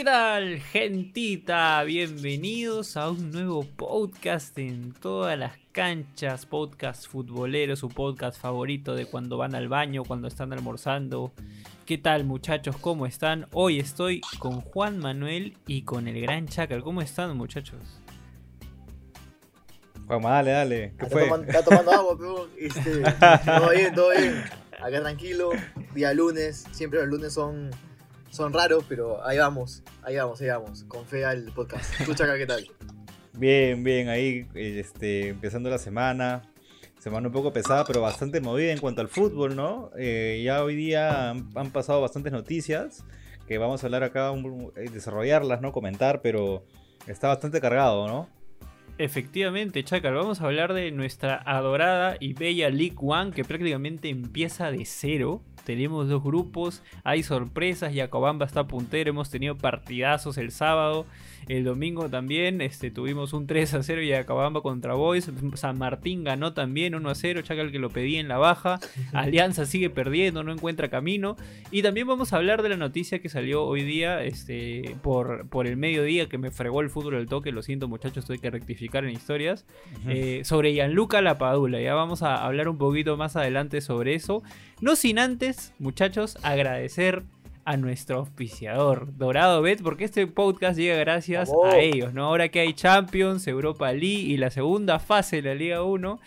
¿Qué tal, gentita? Bienvenidos a un nuevo podcast en todas las canchas, podcast futbolero, su podcast favorito de cuando van al baño, cuando están almorzando. ¿Qué tal, muchachos? ¿Cómo están? Hoy estoy con Juan Manuel y con el gran Chacal. ¿Cómo están, muchachos? Juan, dale, dale. ¿Qué fue? está tomando agua, pero este, todo bien, todo bien. Acá tranquilo, día lunes, siempre los lunes son son raros, pero ahí vamos, ahí vamos, ahí vamos. Con fe al podcast. Escucha acá, ¿qué tal? Bien, bien, ahí este, empezando la semana. Semana un poco pesada, pero bastante movida en cuanto al fútbol, ¿no? Eh, ya hoy día han, pasado bastantes noticias que vamos a hablar acá, eh, desarrollarlas, ¿no? Comentar, pero está bastante cargado, ¿no? Efectivamente, Chacal, vamos a hablar de nuestra adorada y bella League One que prácticamente empieza de cero tenemos dos grupos, hay sorpresas, Yacobamba está puntero, hemos tenido partidazos el sábado, el domingo también este, tuvimos un 3 a 0 Yacobamba contra Boys, San Martín ganó también 1 a 0, Chacal que lo pedía en la baja, Alianza sigue perdiendo, no encuentra camino, y también vamos a hablar de la noticia que salió hoy día este, por, por el mediodía que me fregó el fútbol del toque, lo siento muchachos, tuve que rectificar en historias, eh, sobre Gianluca Lapadula, ya vamos a hablar un poquito más adelante sobre eso, no sin antes, muchachos, agradecer a nuestro auspiciador, Dorado Bet, porque este podcast llega gracias a ellos, ¿no? Ahora que hay Champions, Europa League y la segunda fase de la Liga 1,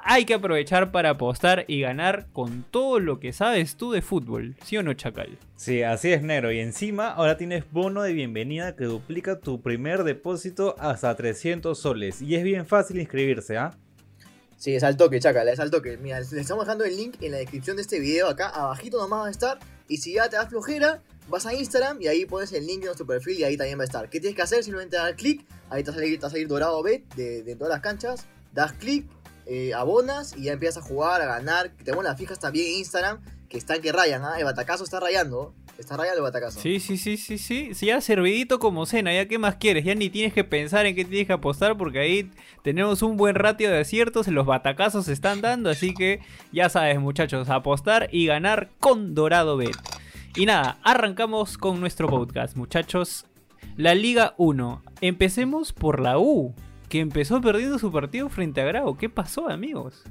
hay que aprovechar para apostar y ganar con todo lo que sabes tú de fútbol, ¿sí o no, Chacal? Sí, así es, Nero. Y encima ahora tienes bono de bienvenida que duplica tu primer depósito hasta 300 soles. Y es bien fácil inscribirse, ¿ah? Sí, es al toque, chacal, es al toque. Mira, les estamos dejando el link en la descripción de este video acá, abajito nomás va a estar. Y si ya te das flojera, vas a Instagram y ahí pones el link de nuestro perfil y ahí también va a estar. ¿Qué tienes que hacer? Simplemente dar clic, ahí te va a salir, dorado B de, de, todas las canchas. Das clic, eh, abonas y ya empiezas a jugar, a ganar. Tenemos las fijas también en Instagram que están que rayan, ¿ah? El batacazo está rayando. Está rayando el batacazo. Sí, sí, sí, sí, sí. Sí, ya servidito como cena, ya qué más quieres. Ya ni tienes que pensar en qué tienes que apostar porque ahí tenemos un buen ratio de aciertos. Los batacazos se están dando. Así que ya sabes, muchachos, apostar y ganar con Dorado Bet. Y nada, arrancamos con nuestro podcast, muchachos. La Liga 1. Empecemos por la U, que empezó perdiendo su partido frente a Grau. ¿Qué pasó, amigos?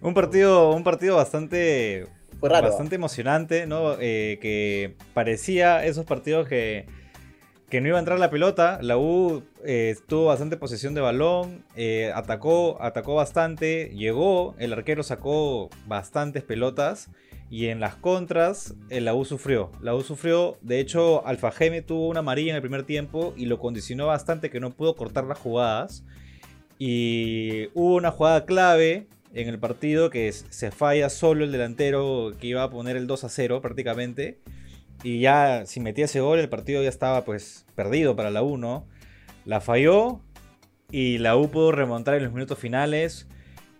Un partido, un partido bastante Bastante emocionante, ¿no? Eh, que parecía esos partidos que, que no iba a entrar la pelota. La U eh, tuvo bastante posesión de balón, eh, atacó, atacó bastante, llegó, el arquero sacó bastantes pelotas. Y en las contras, la U sufrió. La U sufrió, de hecho, Alfa Geme tuvo una amarilla en el primer tiempo y lo condicionó bastante que no pudo cortar las jugadas. Y hubo una jugada clave en el partido que se falla solo el delantero que iba a poner el 2 a 0 prácticamente. Y ya si metía ese gol el partido ya estaba pues perdido para la U, ¿no? La falló y la U pudo remontar en los minutos finales.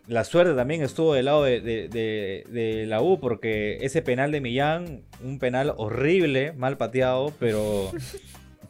La suerte también estuvo del lado de, la U porque ese penal de Millán, un penal horrible, mal pateado, pero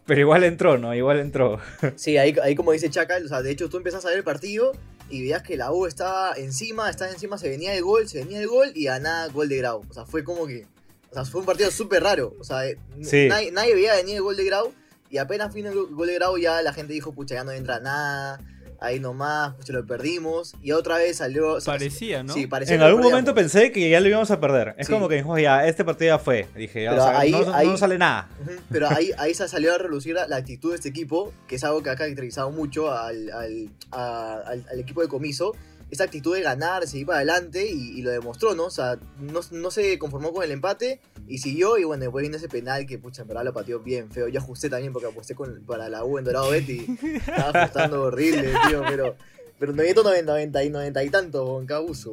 Pero igual entró, ¿no? Igual entró. Sí, ahí, ahí como dice Chacal, o sea, de hecho tú empiezas a ver el partido y veías que la U estaba encima, estaba encima, se venía el gol, se venía el gol y a nada gol de Grau. O sea, fue como que. O sea, fue un partido súper raro. O sea, eh, nadie, nadie, veía venir el gol de Grau y apenas vino el gol de Grau ya la gente dijo, pucha, ya no entra nada ahí nomás, pues lo perdimos. Y otra vez salió. Parecía, ¿no? Sí, parecía. En algún momento pensé que ya lo íbamos a perder. Es como que dijimos, ya, este partido ya fue. Dije, ya, no, sale nada. Pero ahí, ahí se salió a relucir la, actitud de este equipo, que es algo que ha caracterizado mucho al, al, al equipo de comiso esa actitud de ganar, seguir para adelante y, lo demostró, ¿no? O sea, no, se conformó con el empate y siguió y bueno, después vino ese penal que, pucha, en verdad lo pateó bien feo. Yo ajusté también porque aposté con, para la U en Dorado Betty. Estaba ajustando horrible, tío, pero, pero 90, 90 y 90 y tanto con Cabuso.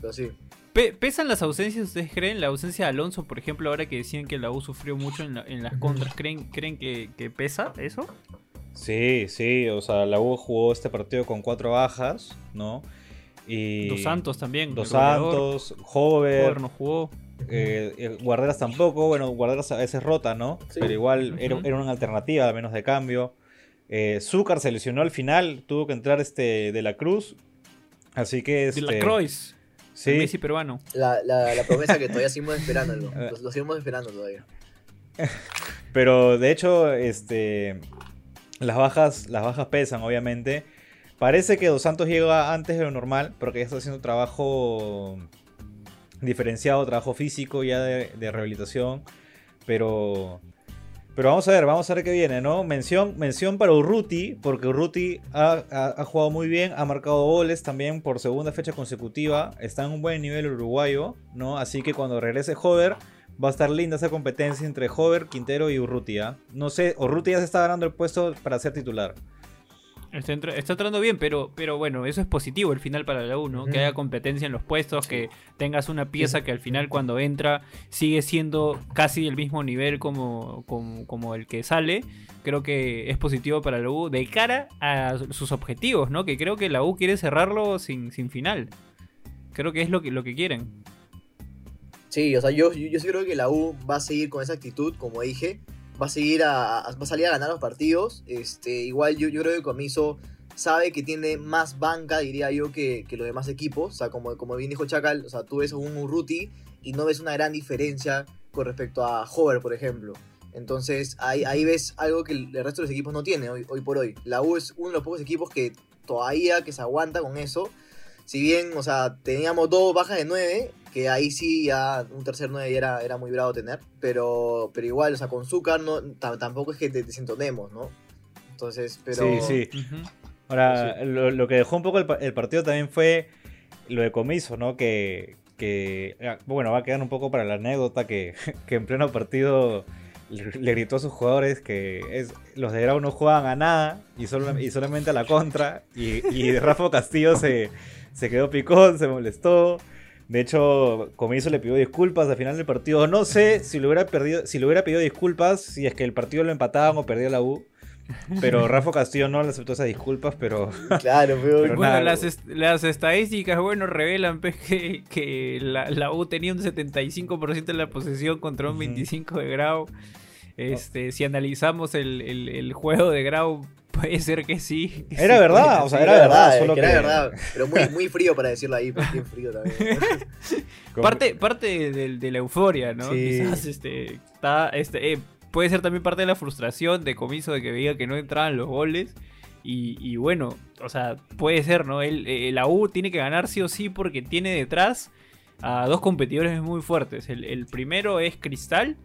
Pero sí. ¿Pesan las ausencias, ustedes creen? La ausencia de Alonso, por ejemplo, ahora que decían que la U sufrió mucho en, las contras, ¿creen, creen que, que pesa eso? Sí, sí, o sea, la U jugó este partido con cuatro bajas, ¿no? Dos Santos también. Dos Santos, Hover. no jugó. Eh, eh, Guarderas tampoco, bueno, Guarderas a veces rota, ¿no? Pero igual era, una alternativa, al menos de cambio. Eh, Zúcar se lesionó al final, tuvo que entrar este de la Cruz. Así que. Este, de la Cruz. Sí. Messi peruano. La, la, promesa que todavía seguimos esperando, lo, lo seguimos esperando todavía. Pero de hecho, este, las bajas, las bajas pesan, obviamente. Parece que Dos Santos llega antes de lo normal, porque ya está haciendo trabajo diferenciado, trabajo físico ya de, rehabilitación. Pero, pero vamos a ver, vamos a ver qué viene, ¿no? Mención, mención para Urruti, porque Urruti ha, jugado muy bien, ha marcado goles también por segunda fecha consecutiva, está en un buen nivel uruguayo, ¿no? Así que cuando regrese Hover, va a estar linda esa competencia entre Hover, Quintero y Urrutia. ¿ah? No sé, Urruti ya se está ganando el puesto para ser titular. Está, entrando bien, pero, pero bueno, eso es positivo al final para la U, ¿no? Que haya competencia en los puestos, que tengas una pieza que al final cuando entra sigue siendo casi del mismo nivel como, como, el que sale. Creo que es positivo para la U de cara a sus objetivos, ¿no? Que creo que la U quiere cerrarlo sin, sin final. Creo que es lo que, lo que quieren. Sí, o sea, yo, yo, creo que la U va a seguir con esa actitud, como dije, va a seguir a, va a salir a ganar los partidos. Este, igual yo, yo creo que Comiso sabe que tiene más banca, diría yo, que, que los demás equipos. O sea, como, como bien dijo Chacal, o sea, tú ves un Urruti y no ves una gran diferencia con respecto a Hover, por ejemplo. Entonces ahí, ahí ves algo que el resto de los equipos no tiene hoy, hoy por hoy. La U es uno de los pocos equipos que todavía que se aguanta con eso. Si bien, o sea, teníamos dos bajas de nueve, que ahí sí ya un tercer 9 era, era muy bravo tener, pero, pero igual, o sea, con Zúcar no, tampoco es que te desentonemos, ¿no? Entonces, pero... Sí, sí. Ahora, lo, que dejó un poco el, partido también fue lo de Comiso, ¿no? Que, que, ah, bueno, va a quedar un poco para la anécdota que, que en pleno partido le, gritó a sus jugadores que es, los de Grau no juegan a nada y, solo, y solamente a la contra. Y, y Rafa Castillo se, se quedó picón, se molestó. De hecho, Comiso le pidió disculpas al final del partido. No sé si le hubiera, perdido, si le hubiera pedido disculpas si es que el partido lo empataban o perdía la U. Pero Rafa Castillo no le aceptó esas disculpas, pero. Claro, pero, bueno, las, estadísticas, bueno, revelan pues, que, que la, U tenía un 75% de la posesión contra un 25% de Grau. Este, si analizamos el, el, juego de Grau, Puede ser que sí. Era verdad, o sea, era, verdad. solo era verdad. Pero muy, muy frío para decirlo ahí, porque bien frío también. parte parte de, la euforia, ¿no? Quizás este, está, este, eh, puede ser también parte de la frustración de comiso de que veía que no entraban los goles. Y, bueno, o sea, puede ser, ¿no? El, eh, la U tiene que ganar sí o sí porque tiene detrás a dos competidores muy fuertes. El, el primero es Cristal,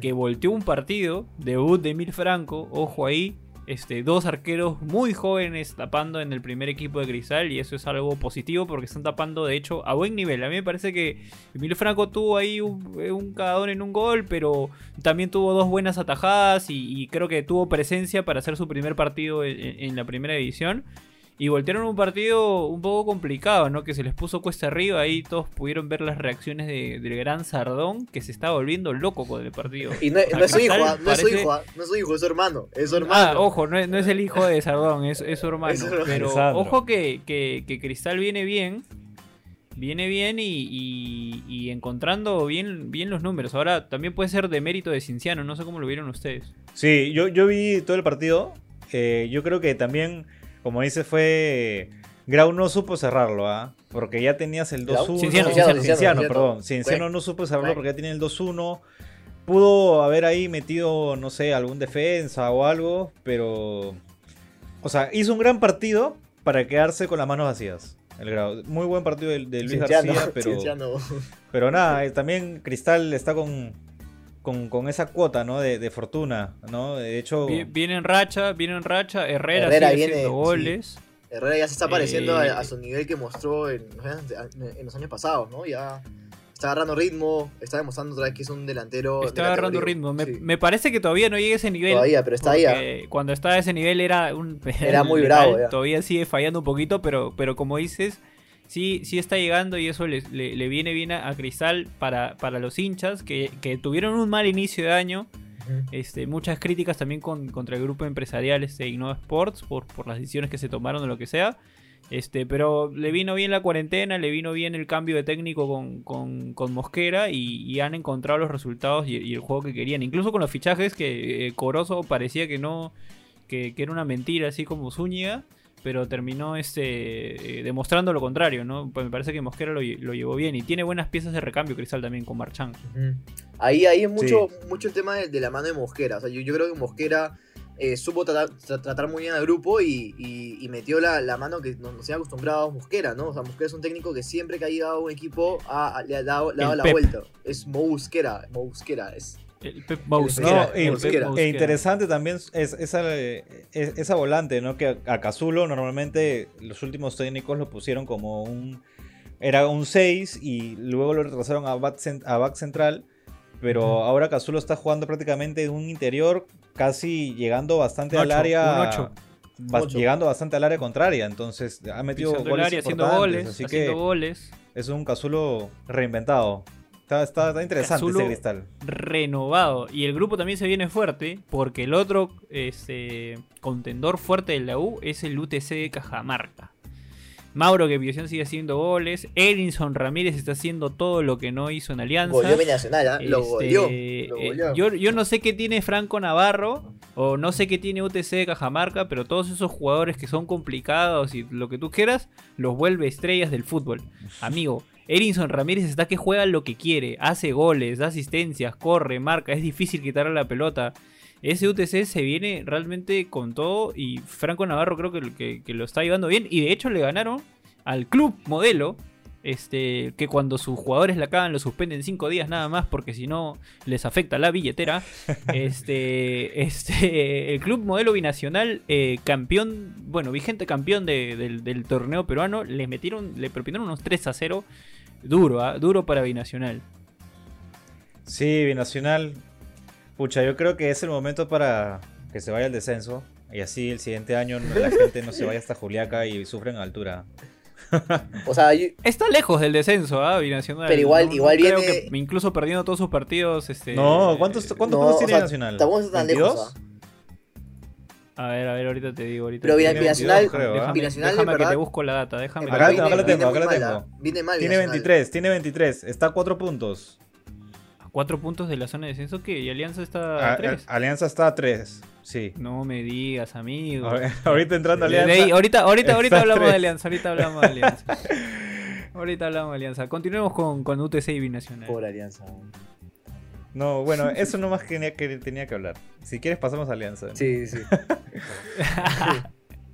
que volteó un partido, debut de Emil Franco, ojo ahí, este, dos arqueros muy jóvenes tapando en el primer equipo de Cristal y eso es algo positivo porque están tapando de hecho a buen nivel. A mí me parece que Emilio Franco tuvo ahí un, un cagadón en un gol, pero también tuvo dos buenas atajadas y, creo que tuvo presencia para hacer su primer partido en la primera división. Y voltearon un partido un poco complicado, ¿no? Que se les puso cuesta arriba. Ahí todos pudieron ver las reacciones de, del gran Sardón, que se está volviendo loco con el partido. Y no, es su hijo, no es su hijo, no es su hijo, es su hermano. Es su hermano. Ah, ojo, no es, el hijo de Sardón, es, su hermano. Pero ojo que, que, Cristal viene bien. Viene bien y, y, encontrando bien, bien los números. Ahora también puede ser de mérito de Cinciano, no sé cómo lo vieron ustedes. Sí, yo, yo vi todo el partido. Eh, yo creo que también como dice, fue. Grau no supo cerrarlo, ¿ah? Porque ya tenías el 2-1. Cienciano, perdón. Cienciano no supo cerrarlo porque ya tenía el 2-1. Pudo haber ahí metido, no sé, algún defensa o algo, pero. O sea, hizo un gran partido para quedarse con las manos vacías. El Grau. Muy buen partido de, Luis García, pero. Pero nada, eh, también Cristal está con, con, esa cuota, ¿no? De, fortuna, ¿no? De hecho... Viene en racha, viene en racha, Herrera, sigue haciendo goles. Herrera ya se está pareciendo a, eh, su nivel que mostró en, los años pasados, ¿no? Ya está agarrando ritmo, está demostrando otra vez que es un delantero. Está agarrando ritmo. Me, parece que todavía no llega a ese nivel. Todavía, pero está ahí. Cuando estaba a ese nivel era un. Era muy bravo. Todavía sigue fallando un poquito, pero, pero como dices, sí, sí está llegando y eso le, viene bien a, Cristal para, para, los hinchas que, tuvieron un mal inicio de año. Este, muchas críticas también contra el grupo empresarial este, Innova Sports por, por las decisiones que se tomaron o lo que sea. Este, pero le vino bien la cuarentena, le vino bien el cambio de técnico con, Mosquera y, han encontrado los resultados y, el juego que querían. Incluso con los fichajes que eh, Corozo parecía que no, que, que, era una mentira, así como Zúñiga pero terminó este, eh, demostrando lo contrario, ¿no? Pues me parece que Mosquera lo, llevó bien y tiene buenas piezas de recambio Cristal también con Marchán. Ahí, ahí es mucho, mucho el tema de, la mano de Mosquera. O sea, yo, yo creo que Mosquera eh, supo tratar, muy bien al grupo y, metió la, mano que nos, nos acostumbrado a Mosquera, ¿no? O sea, Mosquera es un técnico que siempre que ha llegado a un equipo le ha dado, la vuelta. Es Mosquera, Mosquera, es... El Pep no, e, interesante también es esa, esa volante, ¿no? Que a Cazulo normalmente los últimos técnicos lo pusieron como un... Era un 6 y luego lo retrasaron a back, a back central pero ahora Cazulo está jugando prácticamente en un interior, casi llegando bastante al área. llegando bastante al área contraria, entonces ha metido goles, haciendo goles, así que goles. es un Cazulo reinventado. Está, interesante ese cristal. Renovado. Y el grupo también se viene fuerte porque el otro este, contendor fuerte de la U es el UTC de Cajamarca. Mauro que sigue haciendo goles. Erinson Ramírez está haciendo todo lo que no hizo en Alianza. Volvió Nacional, ¿eh? lo este, eh, Yo, yo, no sé qué tiene Franco Navarro. O no sé qué tiene UTC de Cajamarca. Pero todos esos jugadores que son complicados y lo que tú quieras. Los vuelve estrellas del fútbol. Amigo. Erinson Ramírez está que juega lo que quiere. Hace goles, da asistencias, corre, marca. Es difícil quitarle la pelota ese UTC se viene realmente con todo y Franco Navarro creo que, que, lo está llevando bien y de hecho le ganaron al club modelo este, que cuando sus jugadores la cagan lo suspenden cinco días nada más porque si no les afecta la billetera. Este, este, el club modelo binacional, eh, campeón, bueno, vigente campeón del, torneo peruano, le metieron, le propinaron unos 3 a 0. Duro, ¿ah? duro para binacional. Sí, binacional Pucha, yo creo que es el momento para que se vaya al descenso. Y así el siguiente año la gente no se vaya hasta Juliaca y sufra en altura. O sea, está lejos del descenso, ¿ah? Binacional. Pero igual, igual viene... que incluso perdiendo todos sus partidos. Este... No, ¿cuántos, cuántos puntos tiene Binacional? Estamos tan lejos. ¿ah? A ver, a ver, ahorita te digo. Ahorita Pero Binacional, creo, Binacional, déjame, que te busco la data. Déjame acá, acá la tengo, acá la tengo. Viene mal. Tiene 23, tiene 23. Está a 4 puntos cuatro puntos de la zona de descenso que y Alianza está a 3. Alianza está a 3, sí. No me digas, amigo. ahorita entrando Alianza. ahorita, ahorita, ahorita hablamos de Alianza, ahorita hablamos de Alianza. ahorita hablamos de Alianza. Continuemos con, con UTC y Binacional. Por Alianza. No, bueno, eso nomás tenía que, tenía que hablar. Si quieres pasamos a Alianza. Sí, sí.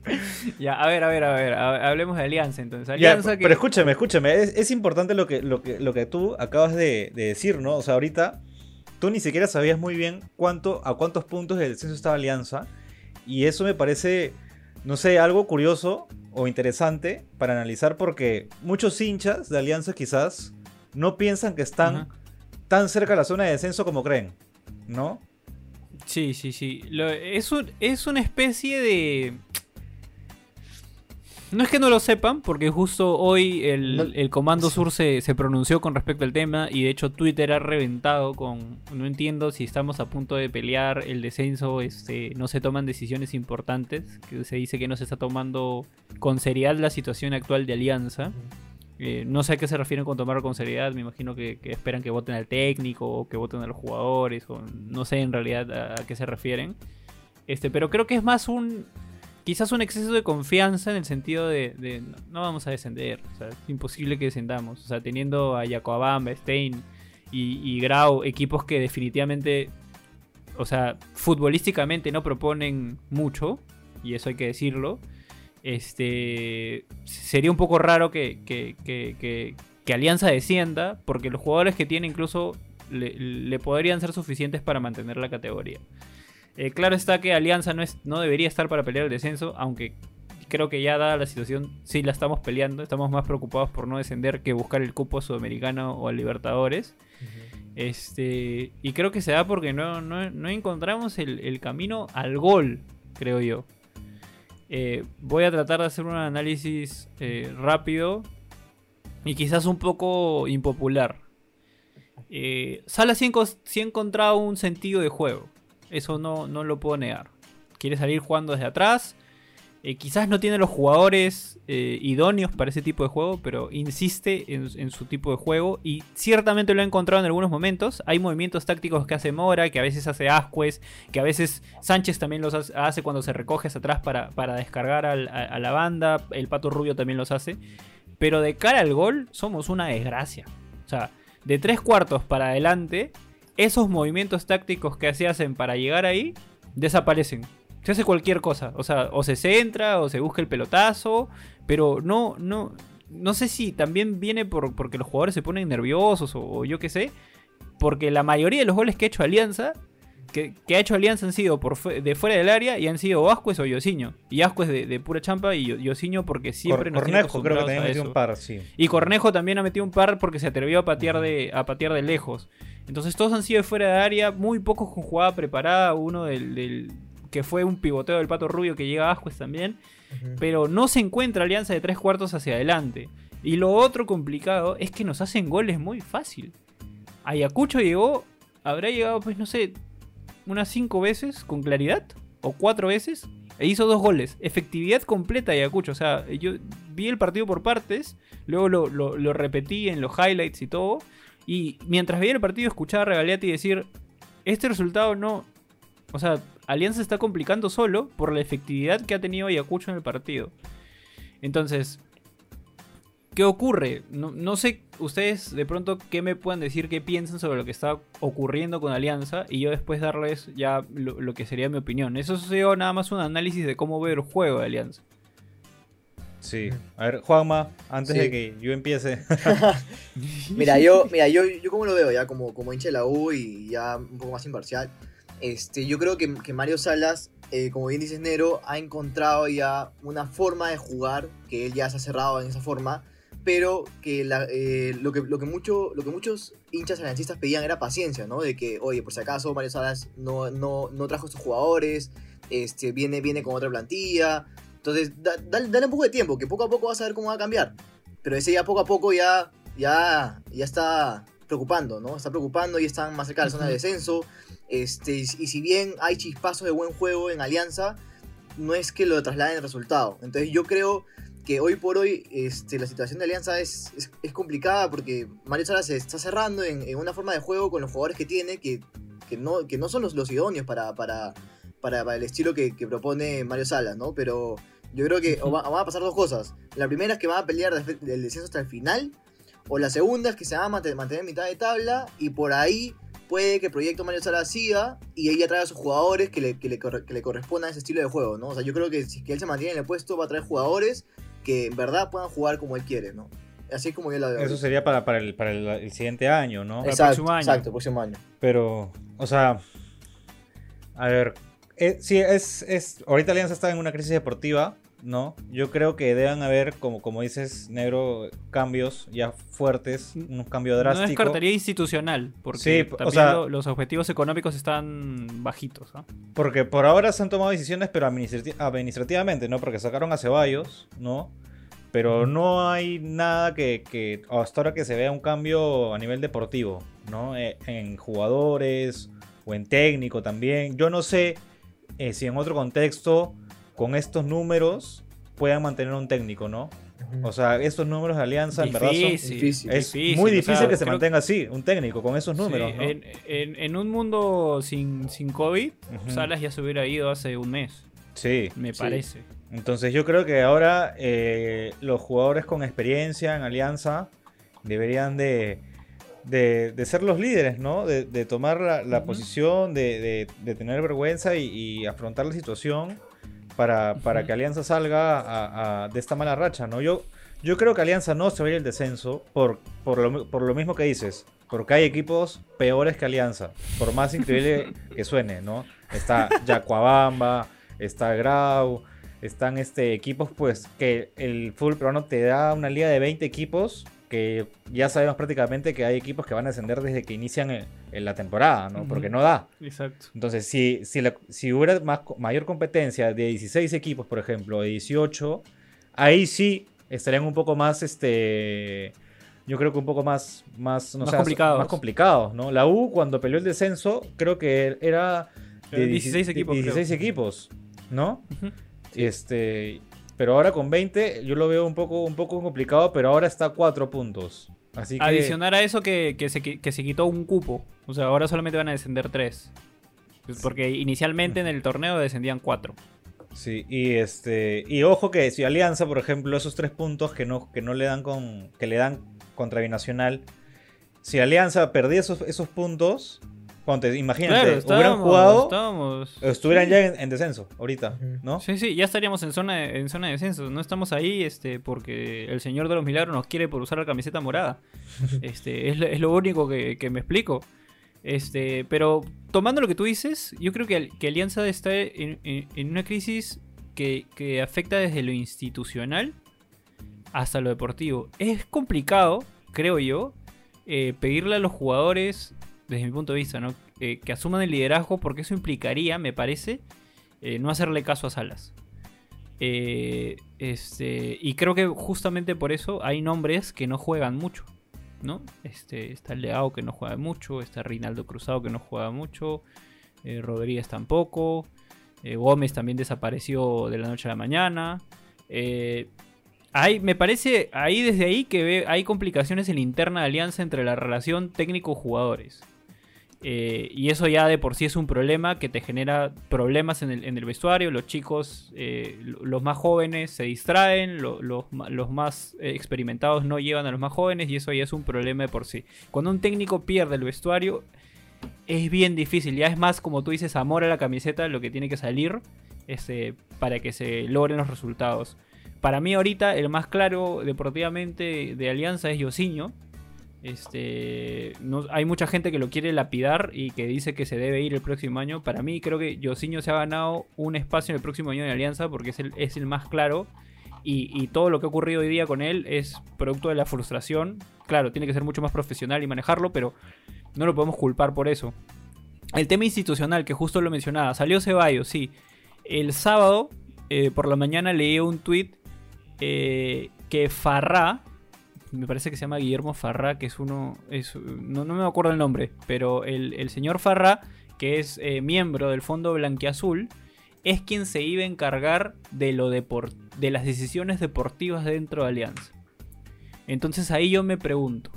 ya, a ver, a ver, a ver, hablemos de Alianza entonces. Pero escúchame, escúchame, es, importante lo que, lo, que, lo que tú acabas de, decir, ¿no? O sea, ahorita tú ni siquiera sabías muy bien cuánto, a cuántos puntos del descenso estaba Alianza. Y eso me parece, no sé, algo curioso o interesante para analizar porque muchos hinchas de Alianza quizás no piensan que están tan cerca de la zona de descenso como creen, ¿no? Sí, sí, sí. es, es una especie de no es que no lo sepan, porque justo hoy el, Comando Sur se, pronunció con respecto al tema y de hecho Twitter ha reventado con... No entiendo si estamos a punto de pelear el descenso, este, no se toman decisiones importantes, que se dice que no se está tomando con seriedad la situación actual de Alianza. Eh, no sé a qué se refieren con tomar con seriedad, me imagino que, esperan que voten al técnico o que voten a los jugadores, no sé en realidad a, qué se refieren. Este, pero creo que es más un, quizás un exceso de confianza en el sentido de, no vamos a descender. O sea, es imposible que descendamos. O sea, teniendo a Jacobamba, Stein y, Grau, equipos que definitivamente, o sea, futbolísticamente no proponen mucho, y eso hay que decirlo. Este sería un poco raro que, que, que, que Alianza descienda, porque los jugadores que tiene incluso le podrían ser suficientes para mantener la categoría. Eh, claro está que Alianza no, es, no debería estar para pelear el descenso, aunque creo que ya dada la situación, sí la estamos peleando. Estamos más preocupados por no descender que buscar el cupo sudamericano o al Libertadores. Este, y creo que se da porque no, no, encontramos el, camino al gol, creo yo. Eh, voy a tratar de hacer un análisis eh, rápido y quizás un poco impopular. Sala sí, ha encontrado un sentido de juego. Eso no, no lo puedo negar. Quiere salir jugando desde atrás. Eh, quizás no tiene los jugadores eh, idóneos para ese tipo de juego, pero insiste en, su tipo de juego y ciertamente lo ha encontrado en algunos momentos. Hay movimientos tácticos que hace Mora, que a veces hace Ascuez, que a veces Sánchez también los hace cuando se recoge hacia atrás para, descargar a, a, la banda. El Pato Rubio también los hace. Pero de cara al gol, somos una desgracia. O sea, de tres cuartos para adelante, esos movimientos tácticos que se hacen para llegar ahí desaparecen se hace cualquier cosa. O sea, o se centra, o se busca el pelotazo. Pero no, no. No sé si también viene por, porque los jugadores se ponen nerviosos o, yo qué sé. Porque la mayoría de los goles que ha hecho Alianza, que, ha hecho Alianza han sido por de fuera del área y han sido Ascuez o Yosiño. Y Ascuez de, de pura champa y Yosiño porque siempre nos Cornejo creo que también metido un par, sí. Y Cornejo también ha metido un par porque se atrevió a patear de, a patear de lejos. Entonces todos han sido de fuera de área, muy pocos con jugada preparada. Uno del que fue un pivoteo del Pato Rubio que llega a Ascuez también. Pero no se encuentra alianza de tres cuartos hacia adelante. Y lo otro complicado es que nos hacen goles muy fácil. Ayacucho llegó, habrá llegado, pues no sé, unas cinco veces con claridad, o cuatro veces, e hizo dos goles. Efectividad completa Ayacucho. O sea, yo vi el partido por partes, luego lo, lo repetí en los highlights y todo. Y mientras veía el partido, escuchaba a Regaliati decir: Este resultado no. O sea, Alianza se está complicando solo por la efectividad que ha tenido Ayacucho en el partido. Entonces, ¿qué ocurre? No, sé ustedes de pronto qué me pueden decir, qué piensan sobre lo que está ocurriendo con Alianza y yo después darles ya lo, que sería mi opinión. Eso es nada más un análisis de cómo ver el juego de Alianza. Sí, a ver, Juanma, antes de que yo empiece. mira, yo, mira, yo, yo como lo veo ya como, como hincha de la U y ya un poco más imparcial. Este, yo creo que, Mario Salas, eh, como bien dices Nero, ha encontrado ya una forma de jugar, que él ya se ha cerrado en esa forma, pero que, eh, lo, que, lo, que mucho, lo que muchos hinchas aliancistas pedían era paciencia, ¿no? De que, oye, por si acaso Mario Salas no, no, no trajo a sus jugadores, este, viene, viene con otra plantilla. Entonces, dale, un poco de tiempo, que poco a poco vas a ver cómo va a cambiar. Pero ese ya poco a poco ya, ya, ya está preocupando, ¿no? Está preocupando y están más cerca de la zona de descenso. Este, y si bien hay chispazos de buen juego en Alianza, no es que lo trasladen el resultado. Entonces yo creo que hoy por hoy este, la situación de Alianza es, es, complicada porque Mario Salas se está cerrando en, una forma de juego con los jugadores que tiene que, que, no, que no son los, los idóneos para, para, para, el estilo que, propone Mario Salas, ¿no? Pero yo creo que van a pasar dos cosas. La primera es que van a pelear del descenso hasta el final, o la segunda es que se van a mantener en mitad de tabla y por ahí puede que el proyecto Mario Sala siga y ella traiga a sus jugadores que le, que, le, que le correspondan a ese estilo de juego, ¿no? O sea, yo creo que si que él se mantiene en el puesto va a traer jugadores que en verdad puedan jugar como él quiere, ¿no? Así como yo la veo. Eso sería para, para, el, para el, siguiente año, ¿no? Exacto, el próximo año. Exacto, próximo año. Pero, o sea, a ver, eh, sí, es, es, ahorita Alianza está en una crisis deportiva, ¿no? Yo creo que deben haber, como, como dices, Negro, cambios ya fuertes, un cambio drástico. No es cartería institucional, porque también los objetivos económicos están bajitos. Porque por ahora se han tomado decisiones, pero administrativamente, ¿no? Porque sacaron a Ceballos, ¿no? Pero no hay nada que, que, hasta ahora que se vea un cambio a nivel deportivo, ¿no? Eh, en jugadores o en técnico también. Yo no sé eh, si en otro contexto con estos números puedan mantener un técnico, ¿no? O sea, estos números de alianza en verdad son difícil, es muy difícil que se mantenga así, un técnico con esos números. ¿no? en, un mundo sin, sin COVID, Salas ya se hubiera ido hace un mes. Sí. Me parece. Entonces yo creo que ahora eh, los jugadores con experiencia en alianza deberían de, de, ser los líderes, ¿no? De, tomar la, posición, de, tener vergüenza y, y afrontar la situación para, que Alianza salga de esta mala racha, ¿no? Yo, yo creo que Alianza no se va a ir el descenso por, por, lo, mismo que dices, porque hay equipos peores que Alianza, por más increíble que suene, ¿no? Está Yacuabamba, está Grau, están este, equipos pues que el fútbol peruano te da una liga de 20 equipos que ya sabemos prácticamente que hay equipos que van a ascender desde que inician en, la temporada, ¿no? Porque no da. Exacto. Entonces, si, si, si hubiera más, mayor competencia de 16 equipos, por ejemplo, de 18, ahí sí estarían un poco más, este, yo creo que un poco más, más, no más complicados. Más complicados, ¿no? La U, cuando peleó el descenso, creo que era de 16 equipos. 16 equipos, ¿no? Este, pero ahora con 20 yo lo veo un poco, un poco complicado, pero ahora está a 4 puntos. Así que... Adicionar a eso que, se, que se quitó un cupo. O sea, ahora solamente van a descender 3. Porque inicialmente en el torneo descendían 4. Sí, y este. Y ojo que si Alianza, por ejemplo, esos tres puntos que no, que no le dan con. que le dan contra Binacional. Si Alianza perdía esos, esos puntos, imagínate, hubieran jugado, estuvieran ya en, descenso ahorita, ¿no? Sí, sí, ya estaríamos en zona de, en zona de descenso. No estamos ahí este, porque el Señor de los Milagros nos quiere por usar la camiseta morada. este, es, lo único que, me explico. Este, pero tomando lo que tú dices, yo creo que, que Alianza está en, una crisis que, que afecta desde lo institucional hasta lo deportivo. Es complicado, creo yo, eh, pedirle a los jugadores desde mi punto de vista, ¿no? Eh, que asuman el liderazgo porque eso implicaría, me parece, eh, no hacerle caso a Salas. Eh, este, y creo que justamente por eso hay nombres que no juegan mucho. ¿no? Este, está Leao que no juega mucho, está Rinaldo Cruzado que no juega mucho, Rodríguez tampoco, Gómez también desapareció de la noche a la mañana. Me parece ahí desde ahí que hay complicaciones en la interna alianza entre la relación técnico-jugadores. Eh, y eso ya de por sí es un problema que te genera problemas en el, vestuario. Los chicos, eh, los más jóvenes se distraen, los, más experimentados no llevan a los más jóvenes y eso ya es un problema de por sí. Cuando un técnico pierde el vestuario es bien difícil. Ya es más, como tú dices, amor a la camiseta lo que tiene que salir este, para que se logren los resultados. Para mí ahorita el más claro deportivamente de Alianza es Yosinho este, no, hay mucha gente que lo quiere lapidar y que dice que se debe ir el próximo año. Para mí creo que Yosinho se ha ganado un espacio en el próximo año de Alianza porque es el, es el más claro y, todo lo que ha ocurrido hoy día con él es producto de la frustración. Claro, tiene que ser mucho más profesional y manejarlo, pero no lo podemos culpar por eso. El tema institucional, que justo lo mencionaba, salió Ceballos, sí. El sábado eh, por la mañana leí un tweet eh, que Farrá, me parece que se llama Guillermo Farra, que es uno, no, me acuerdo el nombre, pero el, señor Farra, que es eh, miembro del Fondo Blanquiazul, es quien se iba a encargar de, lo de las decisiones deportivas dentro de Alianza. Entonces ahí yo me pregunto,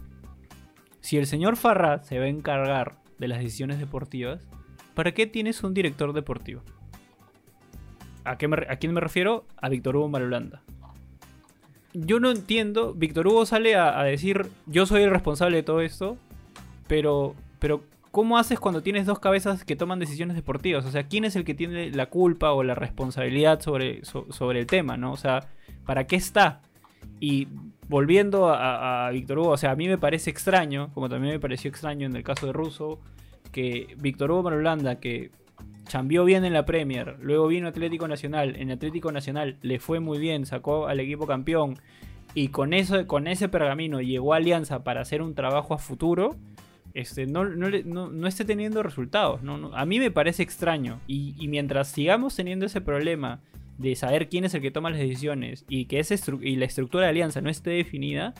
si el señor Farra se va a encargar de las decisiones deportivas, ¿para qué tienes un director deportivo? ¿A, ¿A quién me refiero? A Víctor Hugo Malolanda yo no entiendo. Víctor Hugo sale a, decir, yo soy el responsable de todo esto, pero, pero ¿cómo haces cuando tienes dos cabezas que toman decisiones deportivas? O sea, ¿quién es el que tiene la culpa o la responsabilidad sobre, sobre el tema, no? O sea, ¿para qué está? Y volviendo a, Víctor Hugo, o sea, a mí me parece extraño, como también me pareció extraño en el caso de Russo, que Víctor Hugo Marolanda, que Chambió bien en la Premier, luego vino Atlético Nacional, en Atlético Nacional le fue muy bien, sacó al equipo campeón y con eso con ese pergamino llegó a Alianza para hacer un trabajo a futuro, este, no, no, esté teniendo resultados. a mí me parece extraño y, mientras sigamos teniendo ese problema de saber quién es el que toma las decisiones y que ese y la estructura de Alianza no esté definida,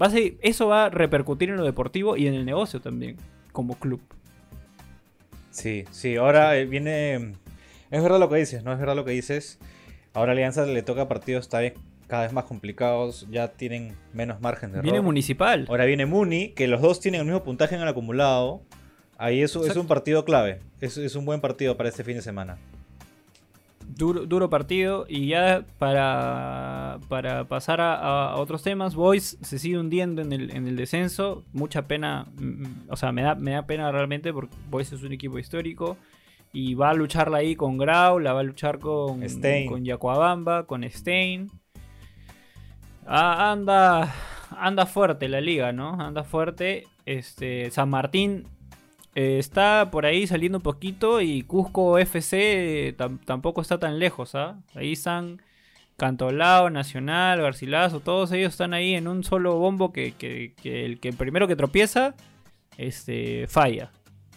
va a eso va a repercutir en lo deportivo y en el negocio también, como club. Sí, sí, ahora eh, viene... Es verdad lo que dices, ¿no? Es verdad lo que dices. Ahora Alianza le toca partidos cada vez más complicados, ya tienen menos margen de error. Viene Municipal. Ahora viene Muni, que los dos tienen el mismo puntaje en el acumulado. Ahí es, es un partido clave, es, es un buen partido para este fin de semana. Duro, partido. Y ya para, para pasar a, otros temas, Boys se sigue hundiendo en el, en el descenso. Mucha pena, mm, o sea, me da, me da pena realmente porque Boys es un equipo histórico. Y va a lucharla ahí con Grau, la va a luchar con, con Yacuabamba, con Stein. Ah, anda, anda fuerte la liga, ¿no? Anda fuerte. Este, San Martín eh, está por ahí saliendo un poquito y Cusco FC tampoco está tan lejos, ¿ah? Ahí están Cantolao, Nacional, Garcilaso, todos ellos están ahí en un solo bombo que, el que primero que tropieza este, falla.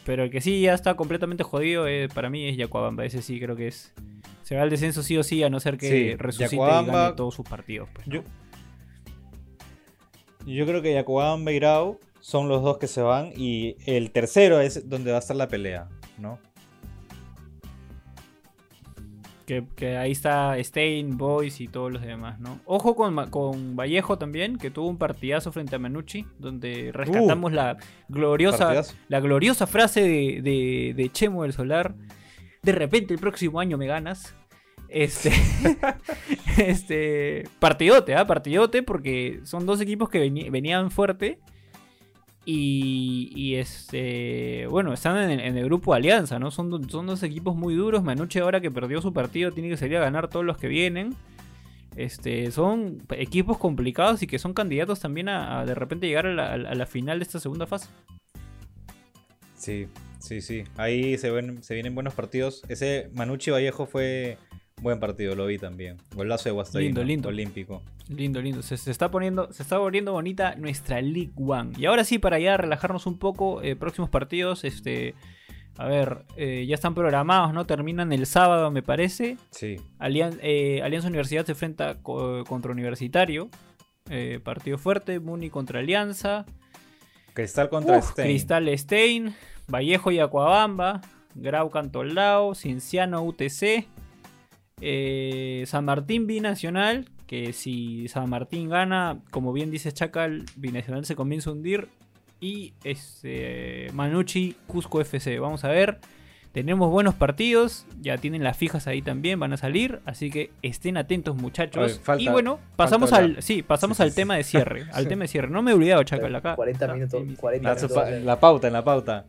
Pero el que sí ya está completamente jodido eh, para mí es Yacuabamba. Ese sí creo que es. Se va al descenso sí o sí, a no ser que resucite y gane todos sus partidos. Pues, yo, yo creo que Yacuabamba y Grau son los dos que se van y el tercero es donde va a estar la pelea, ¿no? Que, ahí está Stein, Boyce y todos los demás, ¿no? Ojo con, con, Vallejo también, que tuvo un partidazo frente a Manucci, donde rescatamos uh, la gloriosa la gloriosa frase de, de, Chemo del Solar. De repente el próximo año me ganas. Este, este partidote, ¿ah? Partidote, porque son dos equipos que venían fuerte y, este, bueno, están en, el grupo Alianza, ¿no? Son, son dos equipos muy duros. Manuche ahora que perdió su partido tiene que salir a ganar todos los que vienen. Este, son equipos complicados y que son candidatos también a, de repente llegar a la, final de esta segunda fase. Sí, sí, sí. Ahí se, ven, se vienen buenos partidos. Ese Manucci Vallejo fue Buen partido, lo vi también. Golazo de Guastavino. Lindo, lindo. Olímpico. Lindo, lindo. Se, está poniendo, se está volviendo bonita nuestra League One. Y ahora sí, para ya relajarnos un poco, eh, próximos partidos, este. A ver, eh, ya están programados, ¿no? Terminan el sábado, me parece. Sí. Eh, Alianza Universidad se enfrenta contra Universitario. partido fuerte. Muni contra Alianza. Cristal contra Stein. Cristal Stein. Vallejo y Acuabamba. Grau Cantolao. Cinciano UTC. Eh, San Martín binacional, que si San Martín gana, como bien dice Chacal, binacional se comienza a hundir. Y este, Manucci, Cusco FC. Vamos a ver. Tenemos buenos partidos, ya tienen las fijas ahí también, van a salir, así que estén atentos muchachos. y bueno, pasamos al sí, pasamos al tema de cierre, al tema de cierre. No me he olvidado, Chacal, acá. 40 minutos, 40 la, pauta, en la pauta.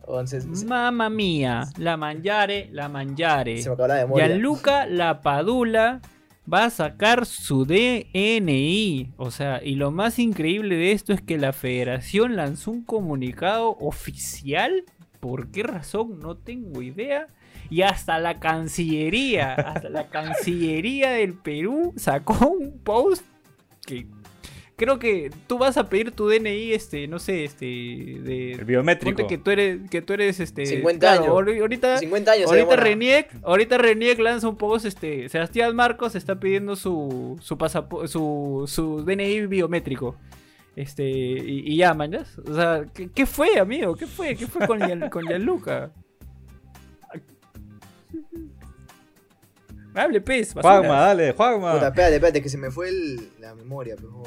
Mamma mía, la manjare, la manjare. Se me acabó la memoria. Gianluca La Padula va a sacar su DNI. O sea, y lo más increíble de esto es que la federación lanzó un comunicado oficial ¿Por qué razón? No tengo idea. Y hasta la Cancillería, hasta la Cancillería del Perú sacó un post que creo que tú vas a pedir tu DNI, este, no sé, este, de... El biométrico. que tú eres, que tú eres, este... 50 años. Ahorita, 50 años ahorita Reniec, ahorita Reniec lanza un post, este, Sebastián Marcos está pidiendo su, su, su, su DNI biométrico. Este, y, ya, mañas. O sea, ¿qué, fue, amigo? ¿Qué fue? ¿Qué fue con, con Gianluca? Hable, pez. Juanma, dale, Juanma. Puta, espérate, espérate, que se me fue el, la memoria, pero.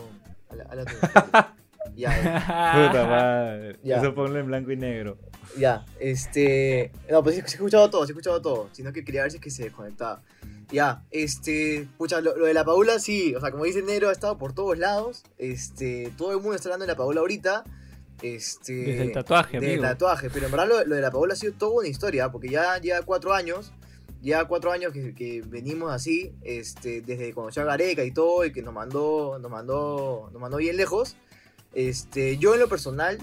A la, ya, Puta madre. Eso ponlo en blanco y negro. Ya, este. No, pues ha escuchado todo, ha escuchado todo. Sino que quería ver si es que se desconectaba. Ya, este, pucha, lo, de la Paula sí, o sea, como dice Nero, ha estado por todos lados, este, todo el mundo está hablando de la Paula ahorita, este... Desde el tatuaje, Desde el tatuaje, pero en verdad lo, de la Paula ha sido toda una historia, porque ya lleva cuatro años, ya cuatro años que, venimos así, este, desde conocer a Gareca y todo, y que nos mandó, nos mandó, nos mandó bien lejos, este, yo en lo personal,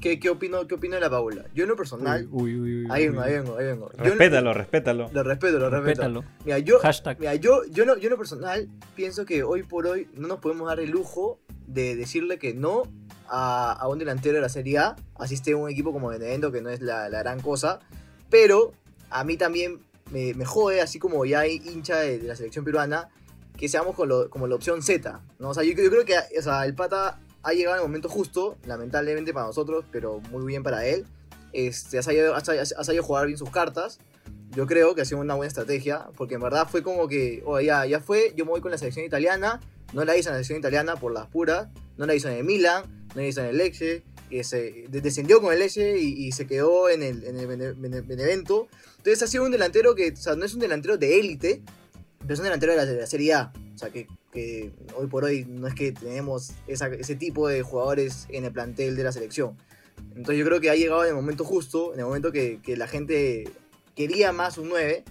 ¿Qué, qué, opino, ¿Qué opino de la Paula? Yo en lo personal. Uy, uy, uy, ahí vengo, ahí vengo, ahí vengo. Respétalo, respétalo. Lo respeto, lo respeto. Mira, yo, Mira, yo, yo, yo en lo personal pienso que hoy por hoy no nos podemos dar el lujo de decirle que no a, a un delantero de la Serie A. Asiste un equipo como Benevento, que no es la, la, gran cosa. Pero a mí también me, me jode, así como ya hay hincha de, la selección peruana, que seamos con lo, como la opción Z. ¿no? O sea, yo, yo creo que o sea, el pata ha llegado el momento justo, lamentablemente para nosotros, pero muy bien para él. Este, ha, sabido, jugar bien sus cartas. Yo creo que ha sido una buena estrategia, porque en verdad fue como que, oh, ya, ya fue, yo me voy con la selección italiana, no la hizo en la selección italiana por las puras, no la hizo en el Milan, no la hizo en el Lecce, que se descendió con el Lecce y, se quedó en el, en el Benevento. Entonces ha sido un delantero que, o sea, no es un delantero de élite, pero es un delantero de la, de la Serie A. O sea, que que hoy por hoy no es que tenemos ese tipo de jugadores en el plantel de la selección. Entonces yo creo que ha llegado en el momento justo, en el momento que, la gente quería más un 9,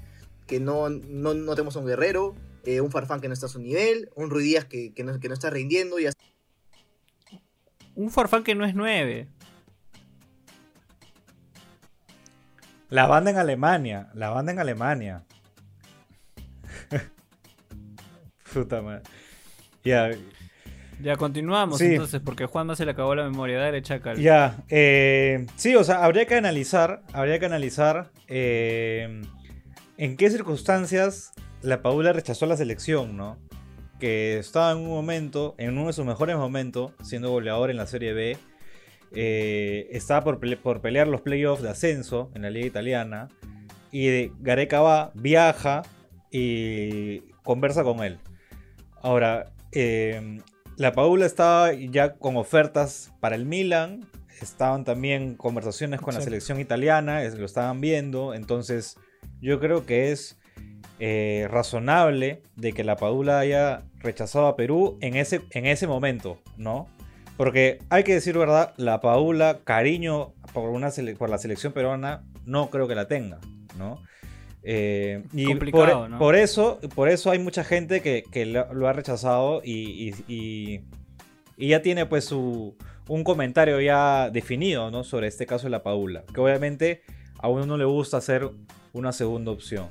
que no, no, no tenemos un guerrero, eh, un Farfán que no está a su nivel, un Ruidías que, que, no, que no está rindiendo. Y Un Farfán que no es 9. La banda en Alemania, la banda en Alemania. Puta madre. Ya. Ya continuamos entonces, porque Juan no se le acabó la memoria. Dale, chacal. Ya. Eh, sí, o sea, habría que analizar. Habría que analizar eh, en qué circunstancias la Paula rechazó la selección, ¿no? Que estaba en un momento, en uno de sus mejores momentos, siendo goleador en la Serie B. Eh, estaba por, por pelear los playoffs de ascenso en la Liga Italiana. Y Gareca va, viaja y conversa con él. Ahora, eh, la Paula estaba ya con ofertas para el Milan, estaban también conversaciones con la selección italiana, lo estaban viendo, entonces yo creo que es eh, razonable de que la Padula haya rechazado a Perú en ese, en ese momento, ¿no? Porque hay que decir verdad, la Paula, cariño por, una por la selección peruana, no creo que la tenga, ¿no? Eh, y por, eso, por eso hay mucha gente que, lo, ha rechazado y, y, ya tiene pues su, un comentario ya definido ¿no? sobre este caso de la Paula. Que obviamente a uno no le gusta hacer una segunda opción.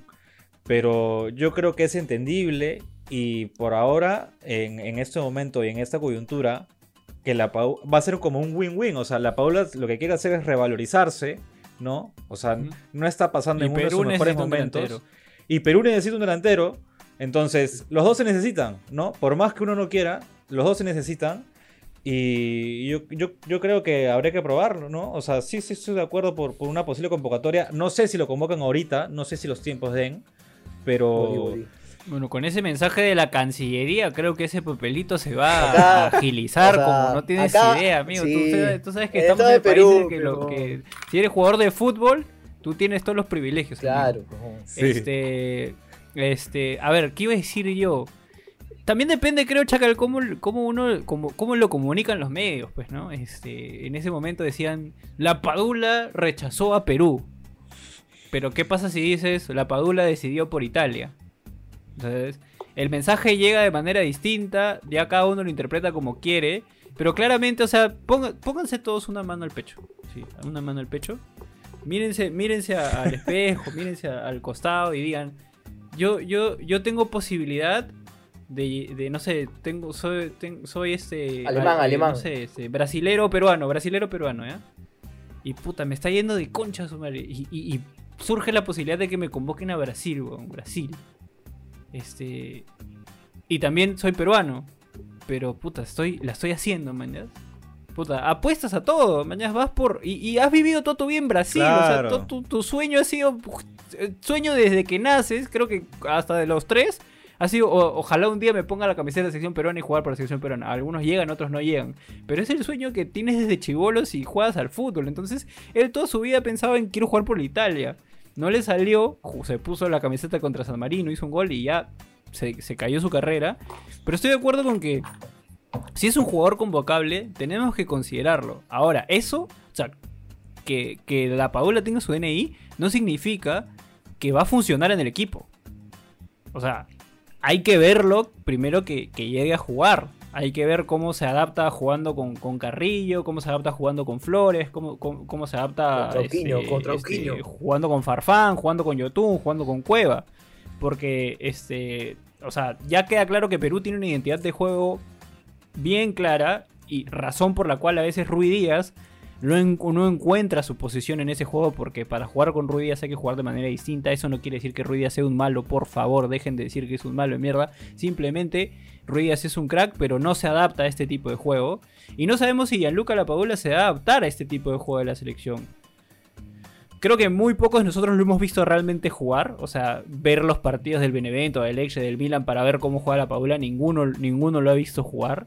Pero yo creo que es entendible y por ahora, en, en este momento y en esta coyuntura, que la Paula va a ser como un win-win. O sea, la Paula lo que quiere hacer es revalorizarse, ¿no? O sea, no está pasando en uno de sus mejores momentos. Y Perú necesita un delantero. Entonces, los dos se necesitan, ¿no? Por más que uno no quiera, los dos se necesitan. Y yo, yo, creo que habría que probarlo, ¿no? O sea, sí, sí estoy de acuerdo por, por, una posible convocatoria. No sé si lo convocan ahorita, no sé si los tiempos den, pero... Bueno, con ese mensaje de la Cancillería, creo que ese papelito se va a agilizar, como no tienes idea, amigo. Tú, sabes, que estamos en el Perú, que, lo, que si eres jugador de fútbol, tú tienes todos los privilegios. Claro. Este, este, a ver, ¿qué iba a decir yo? También depende, creo, Chacal, cómo, cómo uno, cómo, cómo, lo comunican los medios, pues, ¿no? Este, en ese momento decían, la Padula rechazó a Perú. Pero ¿qué pasa si dices, la Padula decidió por Italia? Entonces, el mensaje llega de manera distinta, ya cada uno lo interpreta como quiere, pero claramente, o sea, pónganse todos una mano al pecho. Sí, una mano al pecho. Mírense, mírense al espejo, mírense al costado y digan, yo, yo, yo tengo posibilidad de, no sé, tengo, soy, soy este... Alemán, alemán. No sé, este, brasilero peruano, brasilero peruano, ¿ya? Y puta, me está yendo de concha su madre. Y, surge la posibilidad de que me convoquen a Brasil, weón, Brasil. Este. Y también soy peruano. Pero puta, estoy, la estoy haciendo, mañana. Puta, apuestas a todo, mañana vas por. Y, has vivido todo tu vida en Brasil. O sea, tu, sueño ha sido. Sueño desde que naces, creo que hasta de los tres. Ha sido, ojalá un día me ponga la camiseta de la sección peruana y jugar por la sección peruana. Algunos llegan, otros no llegan. Pero es el sueño que tienes desde chivolos y juegas al fútbol. Entonces, él toda su vida pensaba en quiero jugar por la Italia. No le salió, se puso la camiseta contra San Marino, hizo un gol y ya se, cayó su carrera. Pero estoy de acuerdo con que si es un jugador convocable, tenemos que considerarlo. Ahora, eso, o sea, que, la Paula tenga su DNI, no significa que va a funcionar en el equipo. O sea, hay que verlo primero que, que llegue a jugar. Hay que ver cómo se adapta jugando con, Carrillo, cómo se adapta jugando con Flores, cómo, cómo, se adapta contra este, este, jugando con Farfán, jugando con Yotun, jugando con Cueva. Porque, este, o sea, ya queda claro que Perú tiene una identidad de juego bien clara y razón por la cual a veces Rui Díaz no, encuentra su posición en ese juego porque para jugar con Rui Díaz hay que jugar de manera distinta. Eso no quiere decir que Rui Díaz sea un malo, por favor, dejen de decir que es un malo de mierda. Simplemente Rui Díaz es un crack, pero no se adapta a este tipo de juego. Y no sabemos si Gianluca Lapadula se va a adaptar a este tipo de juego de la selección. Creo que muy pocos de nosotros lo hemos visto realmente jugar. O sea, ver los partidos del Benevento, del Elche, del Milan para ver cómo juega la Paula. Ninguno, ninguno lo ha visto jugar.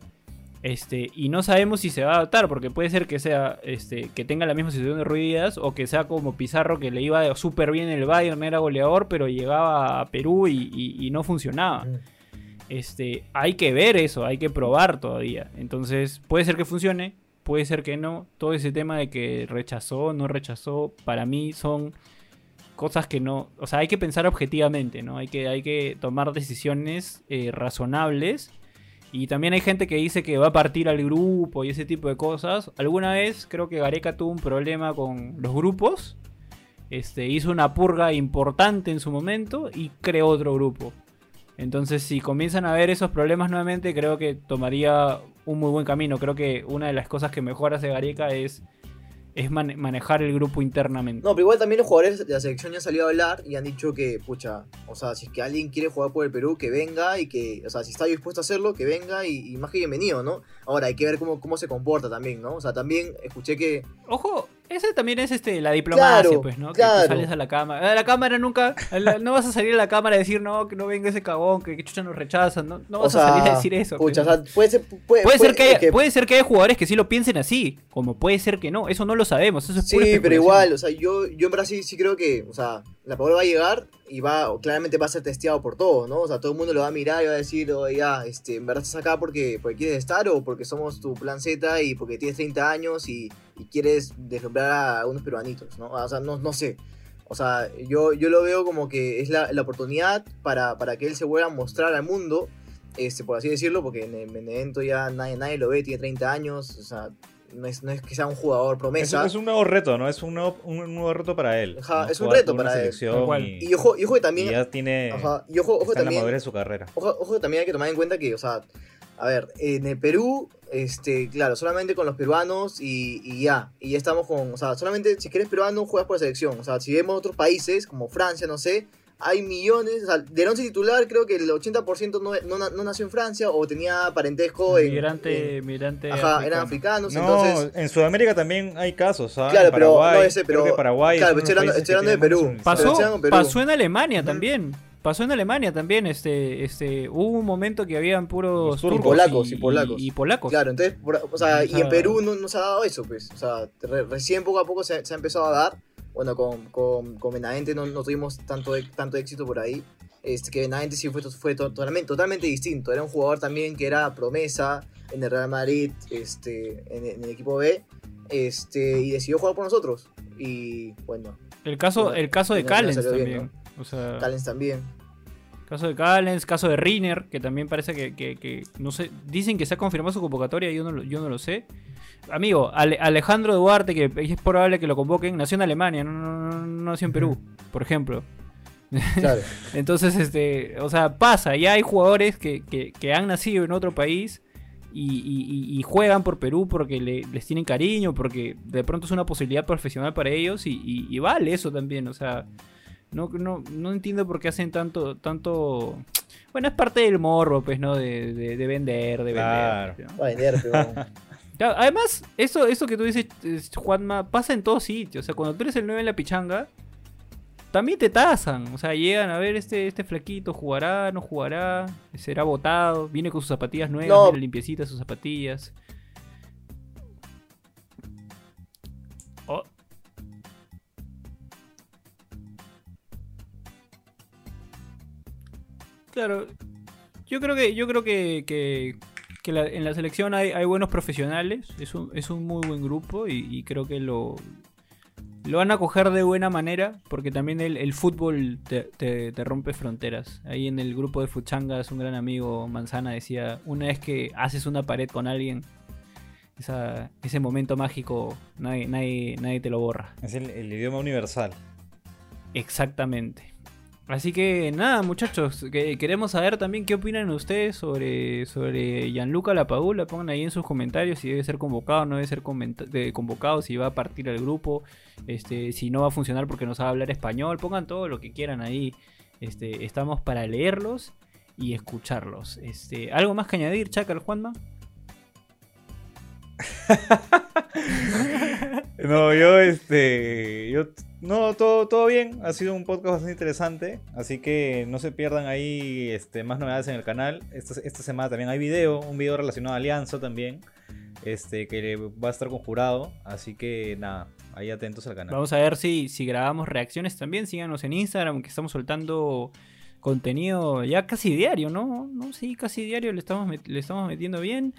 Este, y no sabemos si se va a adaptar, porque puede ser que sea este, que tenga la misma situación de Ruidas o que sea como Pizarro que le iba súper bien el Bayern, era goleador, pero llegaba a Perú y, no funcionaba. Este, hay que ver eso, hay que probar todavía. Entonces, puede ser que funcione, puede ser que no. Todo ese tema de que rechazó, no rechazó, para mí son cosas que no. O sea, hay que pensar objetivamente, ¿no? Hay que, hay que tomar decisiones eh, razonables y también hay gente que dice que va a partir al grupo y ese tipo de cosas. Alguna vez creo que Gareca tuvo un problema con los grupos. Este, hizo una purga importante en su momento y creó otro grupo. Entonces, si comienzan a ver esos problemas nuevamente, creo que tomaría un muy buen camino. Creo que una de las cosas que mejor hace Gareca es es manejar el grupo internamente. No, pero igual también los jugadores de la selección ya han salido a hablar y han dicho que, pucha, o sea, si es que alguien quiere jugar por el Perú, que venga y que, o sea, si está dispuesto a hacerlo, que venga y, más que bienvenido, ¿no? Ahora hay que ver cómo, cómo se comporta también, ¿no? O sea, también escuché que... Ojo, Ese también es este la diplomacia, pues, ¿no? Que tú sales a la cámara. A la cámara nunca. no vas a salir a la cámara a decir, no, que no venga ese cagón, que, chucha nos rechazan. No, no vas a salir a decir eso. Pucha, pues. puede ser, puede, ser que, haya, puede ser que haya jugadores que sí lo piensen así. Como puede ser que no. Eso no lo sabemos. Eso es sí, pero igual, o sea, yo, yo en Brasil sí creo que, o sea, la Paola va a llegar y va, claramente va a ser testeado por todos, ¿no? O sea, todo el mundo lo va a mirar y va a decir, oye, ya, este, en verdad estás acá porque, porque quieres estar o porque somos tu plan Z y porque tienes 30 años y, quieres deslumbrar a unos peruanitos, ¿no? O sea, no, no sé. O sea, yo, yo lo veo como que es la, oportunidad para, para, que él se vuelva a mostrar al mundo, este, por así decirlo, porque en el, evento ya nadie, nadie lo ve, tiene 30 años, o sea, no es, no es que sea un jugador promesa. Es, un nuevo reto, ¿no? Es un nuevo, un nuevo reto para él. Ajá, es un reto para él. Y, ojo, y ojo que también. ya tiene. Ajá, y ojo, ojo también. La de su carrera. Ojo, ojo, también hay que tomar en cuenta que, o sea, a ver, en el Perú, este, claro, solamente con los peruanos y, y ya. Y ya estamos con. O sea, solamente si eres peruano juegas por la selección. O sea, si vemos otros países, como Francia, no sé hay millones, o sea, del once titular creo que el 80% no, no, no, nació en Francia o tenía parentesco en... Migrante, migrante Ajá, eran africanos, no, entonces... en Sudamérica también hay casos, ¿sabes? Claro, pero no ese, pero... Creo que Paraguay claro, estoy hablando, estoy hablando de Perú. Pasó, pasó en Alemania también. Pasó en Alemania también, este, este, hubo un momento que habían puros turcos polacos y, polacos. Y, polacos. Claro, entonces, o sea, y en Perú no, no, se ha dado eso, pues, o sea, recién poco a poco se, se ha empezado a dar, bueno, con, con, con Benavente no, no, tuvimos tanto, tanto éxito por ahí. Este, que Benavente sí fue, fue totalmente, totalmente distinto. Era un jugador también que era promesa en el Real Madrid, este, en, el equipo B, este, y decidió jugar por nosotros. Y bueno. El caso, el caso de Callens también. o sea, Callens también. Caso de Callens, caso de Riner, que también parece que, que, que, no sé, dicen que se ha confirmado su convocatoria, yo no, yo no lo sé amigo, Alejandro Duarte, que es probable que lo convoquen, nació en Alemania, no, nació en Perú, por ejemplo. Claro. Entonces, este, o sea, pasa, ya hay jugadores que, han nacido en otro país y, juegan por Perú porque les tienen cariño, porque de pronto es una posibilidad profesional para ellos y, vale eso también, o sea, no, no, no entiendo por qué hacen tanto, tanto... Bueno, es parte del morro, pues, ¿no? De, vender, de vender. vender, además, eso, eso que tú dices, Juanma, pasa en todos sitios. O sea, cuando tú eres el 9 en la pichanga, también te tasan. O sea, llegan a ver este, este flaquito, jugará, no jugará, será votado, viene con sus zapatillas nuevas, limpiecitas sus zapatillas. Claro, yo creo que, yo creo que en la selección hay, buenos profesionales, es un, es un, muy buen grupo y, creo que lo, lo van a coger de buena manera porque también el, fútbol te, rompe fronteras. Ahí en el grupo de Fuchangas un gran amigo Manzana decía, una vez que haces una pared con alguien, ese momento mágico nadie, nadie, nadie te lo borra. Es el idioma universal. Exactamente. Así que nada, muchachos, que queremos saber también qué opinan ustedes sobre, sobre Gianluca Lapadula. Pongan ahí en sus comentarios si debe ser convocado, no debe ser convocado, si va a partir el grupo, este, si no va a funcionar porque no sabe hablar español. Pongan todo lo que quieran ahí. Este, estamos para leerlos y escucharlos. Este, ¿Algo más que añadir, Chacal Juanma? no, yo este. Yo no, todo, todo bien. Ha sido un podcast bastante interesante. Así que no se pierdan ahí este, más novedades en el canal. Esta, esta semana también hay video, un video relacionado a Alianza también. Este, que va a estar conjurado. Así que nada, ahí atentos al canal. Vamos a ver si, si grabamos reacciones también. Síganos en Instagram, que estamos soltando contenido ya casi diario, ¿no? No, sí, casi diario estamos, le estamos metiendo bien.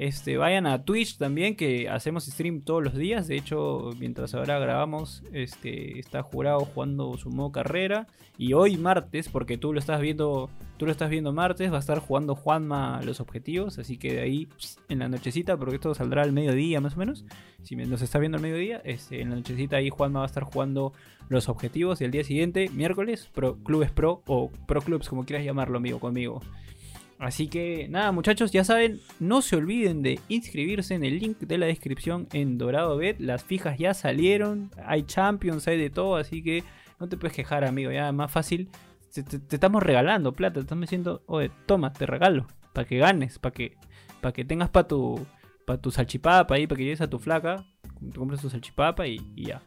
Este, vayan a Twitch también, que hacemos stream todos los días. De hecho, mientras ahora grabamos, este, está jurado jugando su modo carrera. Y hoy martes, porque tú lo estás viendo, tú lo estás viendo martes, va a estar jugando Juanma los objetivos. Así que de ahí en la nochecita, porque esto saldrá al mediodía más o menos. Si nos está viendo al mediodía, este, en la nochecita ahí Juanma va a estar jugando los objetivos. Y el día siguiente, miércoles, pro, clubes pro o pro clubs, como quieras llamarlo, amigo, conmigo. Así que nada muchachos, ya saben, no se olviden de inscribirse en el link de la descripción en Dorado Bet. Las fijas ya salieron, hay champions, hay de todo, así que no te puedes quejar amigo, ya más fácil. Te, estamos regalando plata, te estamos diciendo, oye, toma, te regalo, para que ganes, para que, para que tengas para tu, para tu salchipapa ahí, para que llegues a tu flaca te compras tu salchipapa y, ya.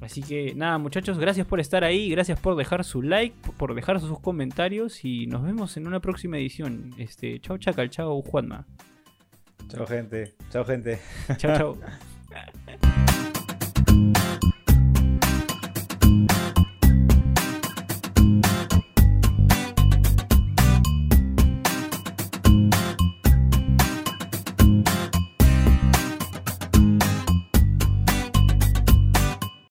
Así que nada, muchachos, gracias por estar ahí, gracias por dejar su like, por dejar sus comentarios y nos vemos en una próxima edición. Este, chao Chacal, chao Juanma. Chao gente, chao gente. Chao, chao.